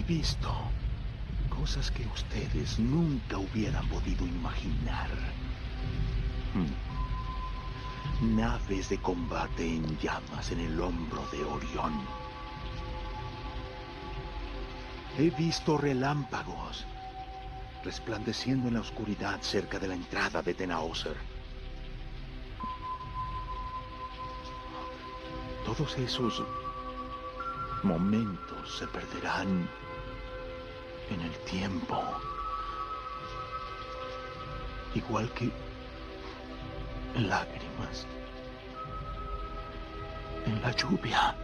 He visto cosas que ustedes nunca hubieran podido imaginar. Hmm. Naves de combate en llamas en el hombro de Orión. He visto relámpagos resplandeciendo en la oscuridad cerca de la entrada de Tenaoser. Todos esos momentos se perderán en el tiempo. Igual que lágrimas en la lluvia.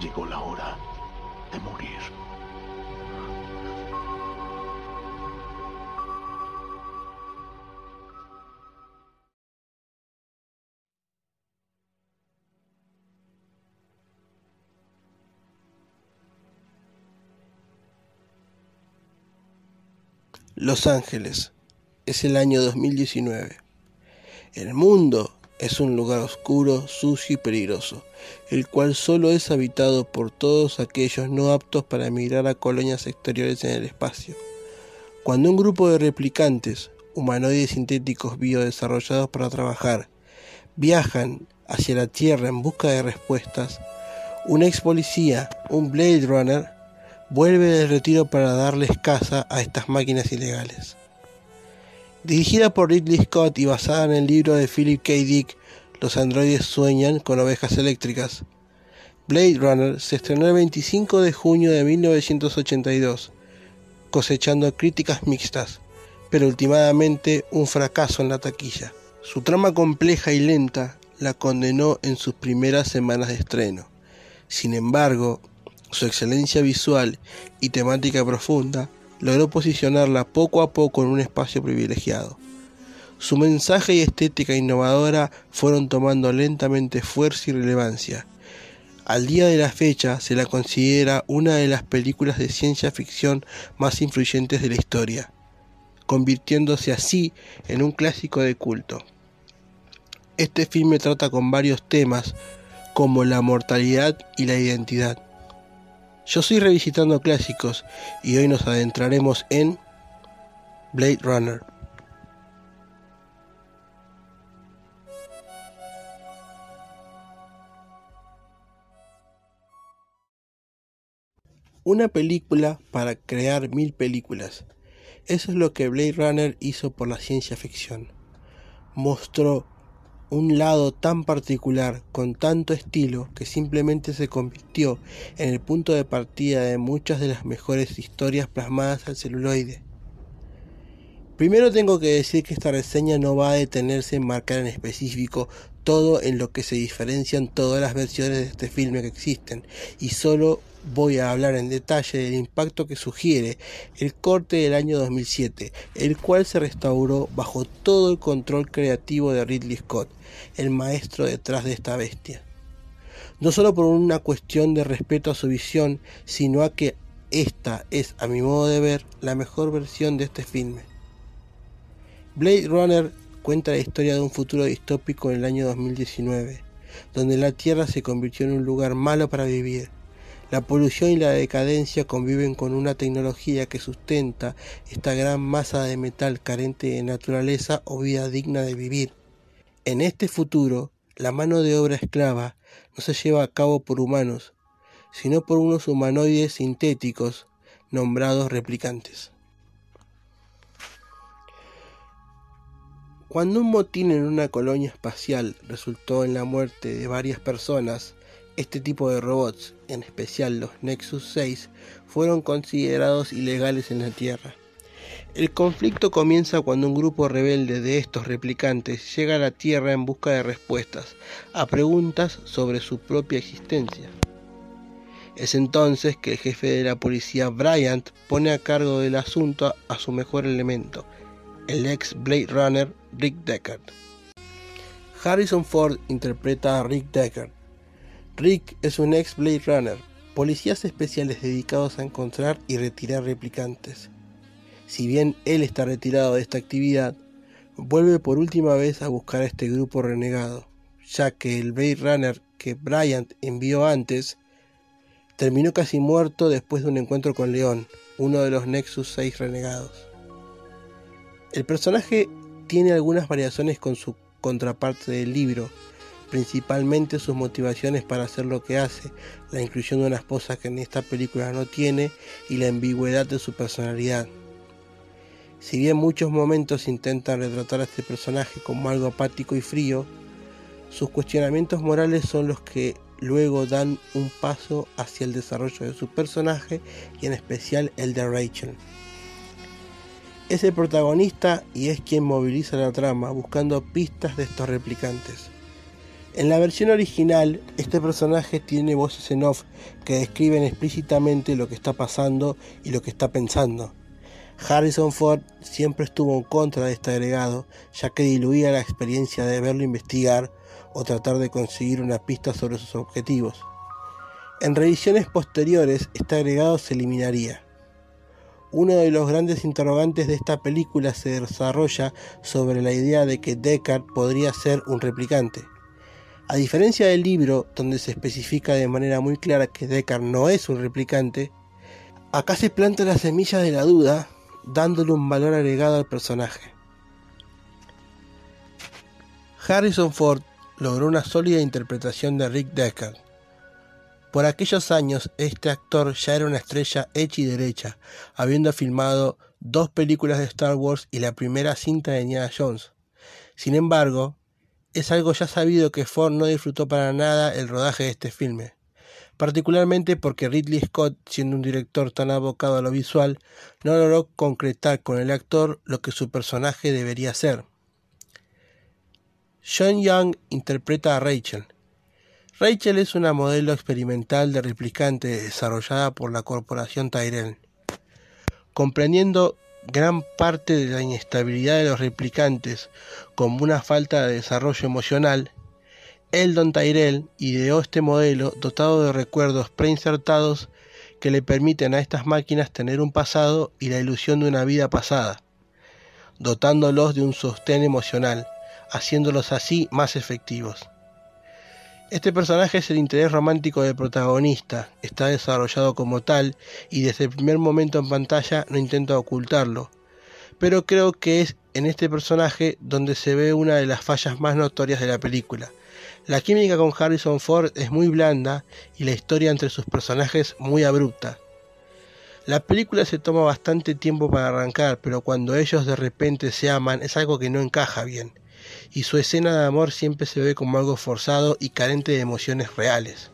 Llegó la hora de morir. Los Ángeles. Es el año 2019. El mundo es un lugar oscuro, sucio y peligroso, el cual solo es habitado por todos aquellos no aptos para emigrar a colonias exteriores en el espacio. Cuando un grupo de replicantes, humanoides sintéticos biodesarrollados para trabajar, viajan hacia la Tierra en busca de respuestas, un ex policía, un Blade Runner, vuelve del retiro para darles caza a estas máquinas ilegales. Dirigida por Ridley Scott y basada en el libro de Philip K. Dick, Los androides sueñan con ovejas eléctricas. Blade Runner se estrenó el 25 de junio de 1982, cosechando críticas mixtas, pero últimamente un fracaso en la taquilla. Su trama compleja y lenta la condenó en sus primeras semanas de estreno. Sin embargo, su excelencia visual y temática profunda logró posicionarla poco a poco en un espacio privilegiado. Su mensaje y estética innovadora fueron tomando lentamente fuerza y relevancia. Al día de la fecha se la considera una de las películas de ciencia ficción más influyentes de la historia, convirtiéndose así en un clásico de culto. Este filme trata con varios temas como la mortalidad y la identidad, yo soy revisitando clásicos y hoy nos adentraremos en Blade Runner. Una película para crear mil películas. Eso es lo que Blade Runner hizo por la ciencia ficción. Mostró un lado tan particular, con tanto estilo, que simplemente se convirtió en el punto de partida de muchas de las mejores historias plasmadas al celuloide. Primero tengo que decir que esta reseña no va a detenerse en marcar en específico todo en lo que se diferencian todas las versiones de este filme que existen, y solo voy a hablar en detalle del impacto que sugiere el corte del año 2007, el cual se restauró bajo todo el control creativo de Ridley Scott, el maestro detrás de esta bestia. No solo por una cuestión de respeto a su visión, sino a que esta es, a mi modo de ver, la mejor versión de este filme. Blade Runner cuenta la historia de un futuro distópico en el año 2019, donde la Tierra se convirtió en un lugar malo para vivir, la polución y la decadencia conviven con una tecnología que sustenta esta gran masa de metal carente de naturaleza o vida digna de vivir. En este futuro, la mano de obra esclava no se lleva a cabo por humanos, sino por unos humanoides sintéticos nombrados replicantes. Cuando un motín en una colonia espacial resultó en la muerte de varias personas, este tipo de robots, en especial los Nexus 6, fueron considerados ilegales en la Tierra. El conflicto comienza cuando un grupo rebelde de estos replicantes llega a la Tierra en busca de respuestas a preguntas sobre su propia existencia. Es entonces que el jefe de la policía Bryant pone a cargo del asunto a su mejor elemento, el ex Blade Runner Rick Deckard. Harrison Ford interpreta a Rick Deckard, Rick es un ex Blade Runner, policías especiales dedicados a encontrar y retirar replicantes. Si bien él está retirado de esta actividad, vuelve por última vez a buscar a este grupo renegado, ya que el Blade Runner que Bryant envió antes, terminó casi muerto después de un encuentro con León, uno de los Nexus 6 renegados. El personaje tiene algunas variaciones con su contraparte del libro, principalmente sus motivaciones para hacer lo que hace, la inclusión de una esposa que en esta película no tiene y la ambigüedad de su personalidad. Si bien muchos momentos intentan retratar a este personaje como algo apático y frío, sus cuestionamientos morales son los que luego dan un paso hacia el desarrollo de su personaje y en especial el de Rachel. Es el protagonista y es quien moviliza la trama buscando pistas de estos replicantes. En la versión original, este personaje tiene voces en off que describen explícitamente lo que está pasando y lo que está pensando. Harrison Ford siempre estuvo en contra de este agregado, ya que diluía la experiencia de verlo investigar o tratar de conseguir una pista sobre sus objetivos. En revisiones posteriores, este agregado se eliminaría. Uno de los grandes interrogantes de esta película se desarrolla sobre la idea de que Deckard podría ser un replicante. A diferencia del libro, donde se especifica de manera muy clara que Deckard no es un replicante, acá se planta la semilla de la duda, dándole un valor agregado al personaje. Harrison Ford logró una sólida interpretación de Rick Deckard. Por aquellos años, este actor ya era una estrella hecha y derecha, habiendo filmado dos películas de Star Wars y la primera cinta de Indiana Jones. Sin embargo, es algo ya sabido que Ford no disfrutó para nada el rodaje de este filme, particularmente porque Ridley Scott, siendo un director tan abocado a lo visual, no logró concretar con el actor lo que su personaje debería ser. John Young interpreta a Rachel. Rachel es una modelo experimental de replicante desarrollada por la corporación Tyrell. Comprendiendo gran parte de la inestabilidad de los replicantes como una falta de desarrollo emocional, Eldon Tyrell ideó este modelo dotado de recuerdos preinsertados que le permiten a estas máquinas tener un pasado y la ilusión de una vida pasada, dotándolos de un sostén emocional, haciéndolos así más efectivos. Este personaje es el interés romántico del protagonista, está desarrollado como tal y desde el primer momento en pantalla no intenta ocultarlo, pero creo que es en este personaje donde se ve una de las fallas más notorias de la película. La química con Harrison Ford es muy blanda y la historia entre sus personajes muy abrupta. La película se toma bastante tiempo para arrancar, pero cuando ellos de repente se aman es algo que no encaja bien y su escena de amor siempre se ve como algo forzado y carente de emociones reales.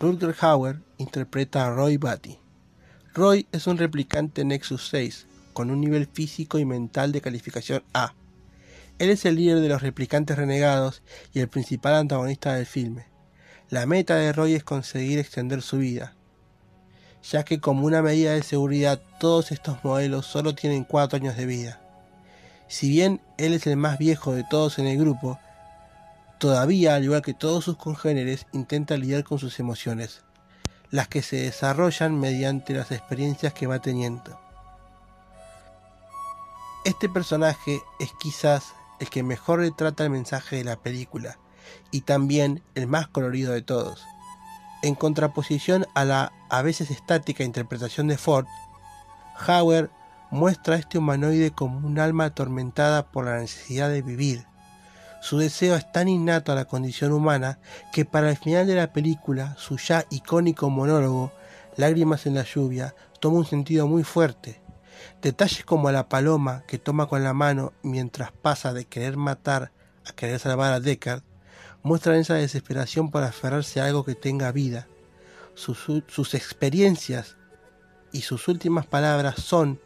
Rutger Hauer interpreta a Roy Batty. Roy es un replicante Nexus 6 con un nivel físico y mental de calificación A. Él es el líder de los replicantes renegados y el principal antagonista del filme. La meta de Roy es conseguir extender su vida, ya que como una medida de seguridad todos estos modelos solo tienen 4 años de vida. Si bien él es el más viejo de todos en el grupo, todavía, al igual que todos sus congéneres, intenta lidiar con sus emociones, las que se desarrollan mediante las experiencias que va teniendo. Este personaje es quizás el que mejor retrata el mensaje de la película y también el más colorido de todos. En contraposición a la a veces estática interpretación de Ford, Hauer muestra a este humanoide como un alma atormentada por la necesidad de vivir. Su deseo es tan innato a la condición humana que para el final de la película su ya icónico monólogo, Lágrimas en la lluvia, toma un sentido muy fuerte. Detalles como la paloma que toma con la mano mientras pasa de querer matar a querer salvar a Deckard muestran esa desesperación por aferrarse a algo que tenga vida. Sus, experiencias y sus últimas palabras son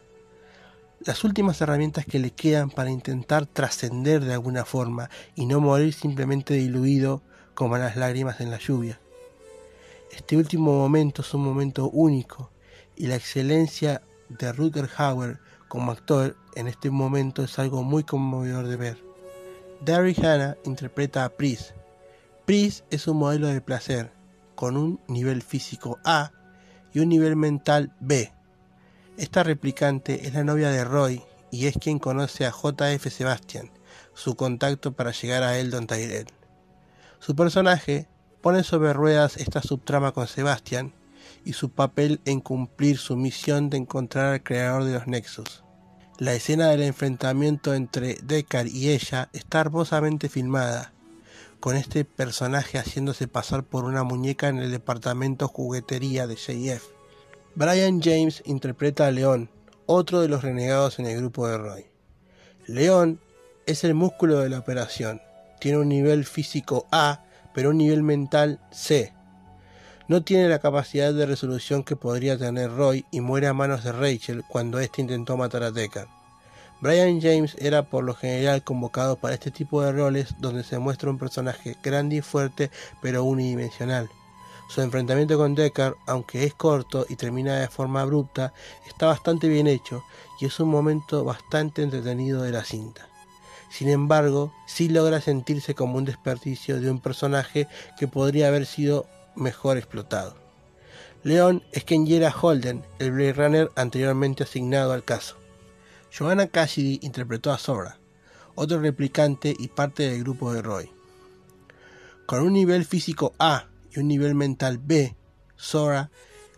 las últimas herramientas que le quedan para intentar trascender de alguna forma y no morir simplemente diluido como las lágrimas en la lluvia. Este último momento es un momento único y la excelencia de Rutger Hauer como actor en este momento es algo muy conmovedor de ver. Derry Hannah interpreta a Pris, Pris es un modelo de placer con un nivel físico A y un nivel mental B. Esta replicante es la novia de Roy y es quien conoce a JF Sebastian, su contacto para llegar a Eldon Tyrell. Su personaje pone sobre ruedas esta subtrama con Sebastian y su papel en cumplir su misión de encontrar al creador de los Nexus. La escena del enfrentamiento entre Deckard y ella está hermosamente filmada, con este personaje haciéndose pasar por una muñeca en el departamento juguetería de JF. Brian James interpreta a León, otro de los renegados en el grupo de Roy. León es el músculo de la operación, tiene un nivel físico A, pero un nivel mental C. No tiene la capacidad de resolución que podría tener Roy y muere a manos de Rachel cuando éste intentó matar a Deckard. Brian James era por lo general convocado para este tipo de roles donde se muestra un personaje grande y fuerte pero unidimensional. Su enfrentamiento con Deckard, aunque es corto y termina de forma abrupta, está bastante bien hecho y es un momento bastante entretenido de la cinta. Sin embargo, sí logra sentirse como un desperdicio de un personaje que podría haber sido mejor explotado. Leon es Kenjera Holden, el Blade Runner anteriormente asignado al caso. Joanna Cassidy interpretó a Sora, otro replicante y parte del grupo de Roy. Con un nivel físico A y un nivel mental B, Sora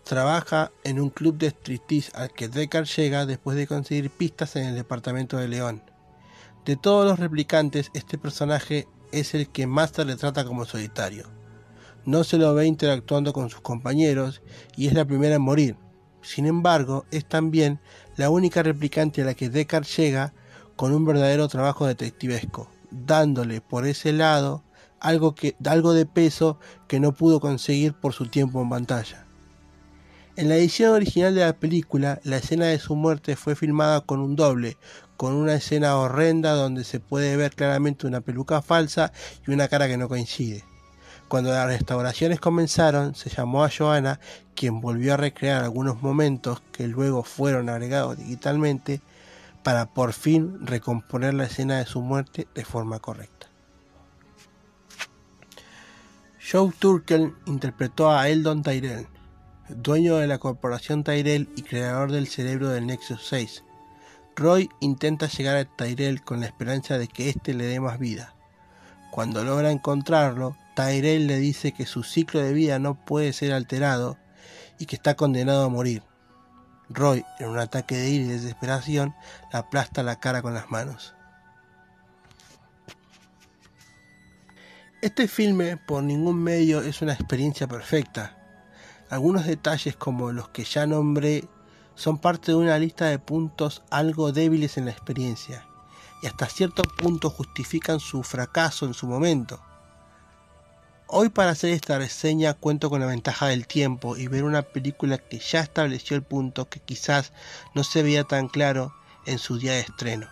trabaja en un club de striptease al que Deckard llega después de conseguir pistas en el departamento de León. De todos los replicantes, este personaje es el que más se retrata como solitario. No se lo ve interactuando con sus compañeros y es la primera en morir. Sin embargo, es también la única replicante a la que Deckard llega con un verdadero trabajo detectivesco, dándole por ese lado algo, que, algo de peso que no pudo conseguir por su tiempo en pantalla. En la edición original de la película, la escena de su muerte fue filmada con un doble, con una escena horrenda donde se puede ver claramente una peluca falsa y una cara que no coincide. Cuando las restauraciones comenzaron, se llamó a Joanna, quien volvió a recrear algunos momentos que luego fueron agregados digitalmente para por fin recomponer la escena de su muerte de forma correcta. Joe Turkel interpretó a Eldon Tyrell, dueño de la corporación Tyrell y creador del cerebro del Nexus 6. Roy intenta llegar a Tyrell con la esperanza de que éste le dé más vida. Cuando logra encontrarlo, Tyrell le dice que su ciclo de vida no puede ser alterado y que está condenado a morir. Roy, en un ataque de ira y desesperación, le aplasta la cara con las manos. Este filme por ningún medio es una experiencia perfecta. Algunos detalles como los que ya nombré son parte de una lista de puntos algo débiles en la experiencia y hasta cierto punto justifican su fracaso en su momento. Hoy para hacer esta reseña cuento con la ventaja del tiempo y ver una película que ya estableció el punto que quizás no se veía tan claro en su día de estreno.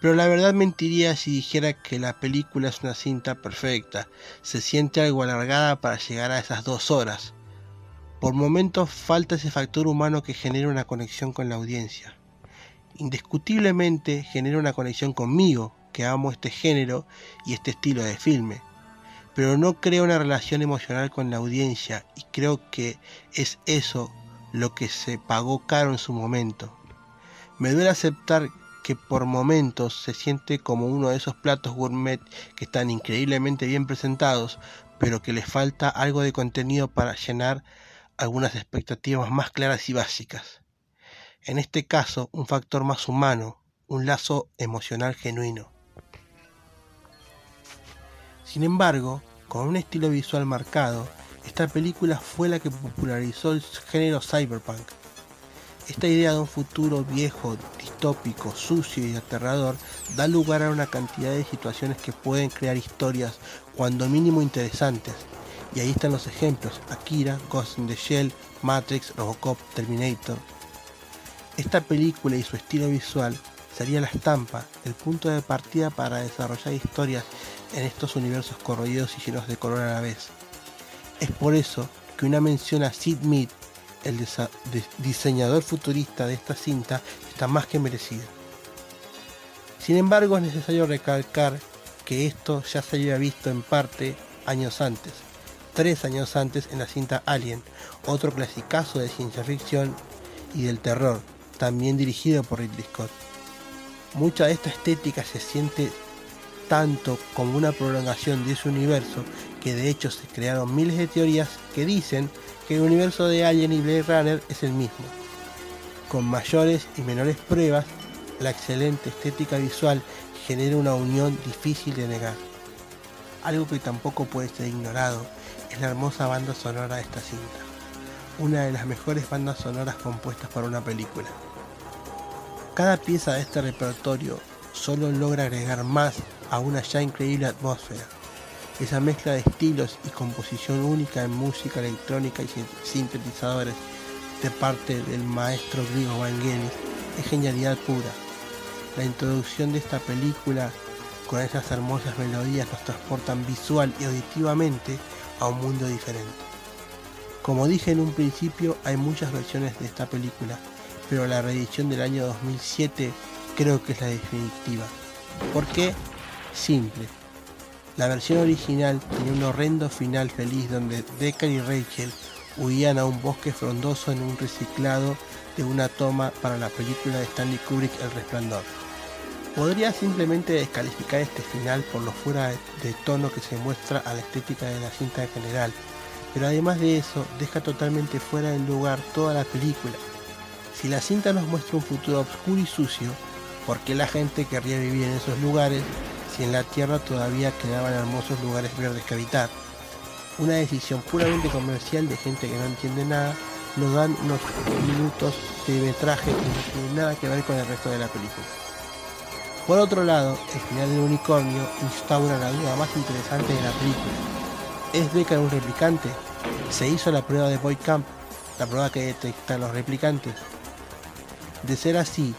Pero la verdad mentiría si dijera que la película es una cinta perfecta. Se siente algo alargada para llegar a esas dos horas. Por momentos falta ese factor humano que genera una conexión con la audiencia. Indiscutiblemente genera una conexión conmigo, que amo este género y este estilo de filme. Pero no crea una relación emocional con la audiencia y creo que es eso lo que se pagó caro en su momento. Me duele aceptar que por momentos se siente como uno de esos platos gourmet que están increíblemente bien presentados, pero que les falta algo de contenido para llenar algunas expectativas más claras y básicas. En este caso, un factor más humano, un lazo emocional genuino. Sin embargo, con un estilo visual marcado, esta película fue la que popularizó el género cyberpunk esta idea de un futuro viejo, distópico, sucio y aterrador da lugar a una cantidad de situaciones que pueden crear historias cuando mínimo interesantes. Y ahí están los ejemplos, Akira, Ghost in the Shell, Matrix, Robocop, Terminator. Esta película y su estilo visual sería la estampa, el punto de partida para desarrollar historias en estos universos corroídos y llenos de color a la vez. Es por eso que una mención a Sid Mead el diseñador futurista de esta cinta está más que merecido. Sin embargo, es necesario recalcar que esto ya se había visto en parte años antes, tres años antes en la cinta Alien, otro clasicazo de ciencia ficción y del terror, también dirigido por Ridley Scott. Mucha de esta estética se siente tanto como una prolongación de ese universo que de hecho se crearon miles de teorías que dicen que el universo de Alien y Blade Runner es el mismo. Con mayores y menores pruebas, la excelente estética visual genera una unión difícil de negar. Algo que tampoco puede ser ignorado es la hermosa banda sonora de esta cinta, una de las mejores bandas sonoras compuestas para una película. Cada pieza de este repertorio solo logra agregar más a una ya increíble atmósfera. Esa mezcla de estilos y composición única en música electrónica y sintetizadores de parte del maestro griego Vangelis es genialidad pura. La introducción de esta película con esas hermosas melodías nos transportan visual y auditivamente a un mundo diferente. Como dije en un principio, hay muchas versiones de esta película, pero la reedición del año 2007 creo que es la definitiva. ¿Por qué? Simple. La versión original tenía un horrendo final feliz donde Decker y Rachel huían a un bosque frondoso en un reciclado de una toma para la película de Stanley Kubrick El Resplandor. Podría simplemente descalificar este final por lo fuera de tono que se muestra a la estética de la cinta en general, pero además de eso deja totalmente fuera del lugar toda la película. Si la cinta nos muestra un futuro oscuro y sucio, ¿por qué la gente querría vivir en esos lugares si en la Tierra todavía quedaban hermosos lugares verdes que habitar? Una decisión puramente comercial de gente que no entiende nada nos dan unos minutos de metraje que no tienen nada que ver con el resto de la película. Por otro lado, el final del unicornio instaura la duda más interesante de la película. ¿Es Deckard un replicante? ¿Se hizo la prueba de Boy Camp, la prueba que detecta los replicantes? De ser así,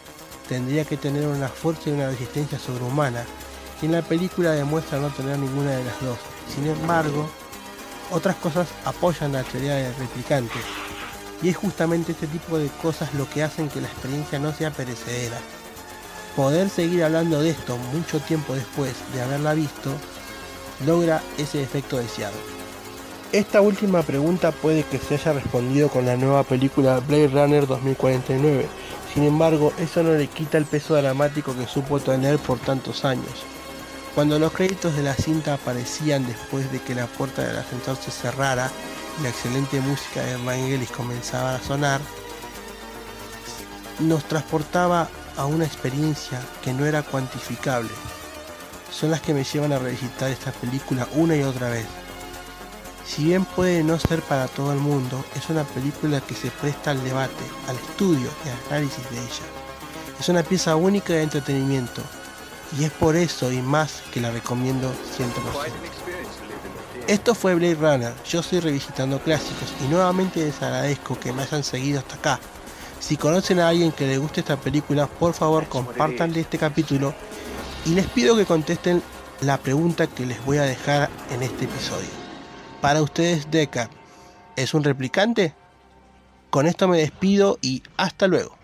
tendría que tener una fuerza y una resistencia sobrehumana, y en la película demuestra no tener ninguna de las dos. Sin embargo, otras cosas apoyan la teoría del replicante, y es justamente este tipo de cosas lo que hacen que la experiencia no sea perecedera poder seguir hablando de esto mucho tiempo después de haberla visto, logra ese efecto deseado. Esta última pregunta puede que se haya respondido con la nueva película Blade Runner 2049, sin embargo eso no le quita el peso dramático que supo tener por tantos años. Cuando los créditos de la cinta aparecían después de que la puerta del ascensor se cerrara y la excelente música de Vangelis comenzaba a sonar, nos transportaba a una experiencia que no era cuantificable. Son las que me llevan a revisitar esta película una y otra vez. Si bien puede no ser para todo el mundo, es una película que se presta al debate, al estudio y al análisis de ella. Es una pieza única de entretenimiento y es por eso y más que la recomiendo 100%. Esto fue Blade Runner, yo estoy revisitando clásicos y nuevamente les agradezco que me hayan seguido hasta acá si conocen a alguien que le guste esta película, por favor compartanle este capítulo y les pido que contesten la pregunta que les voy a dejar en este episodio. Para ustedes, Deca, ¿es un replicante? Con esto me despido y hasta luego.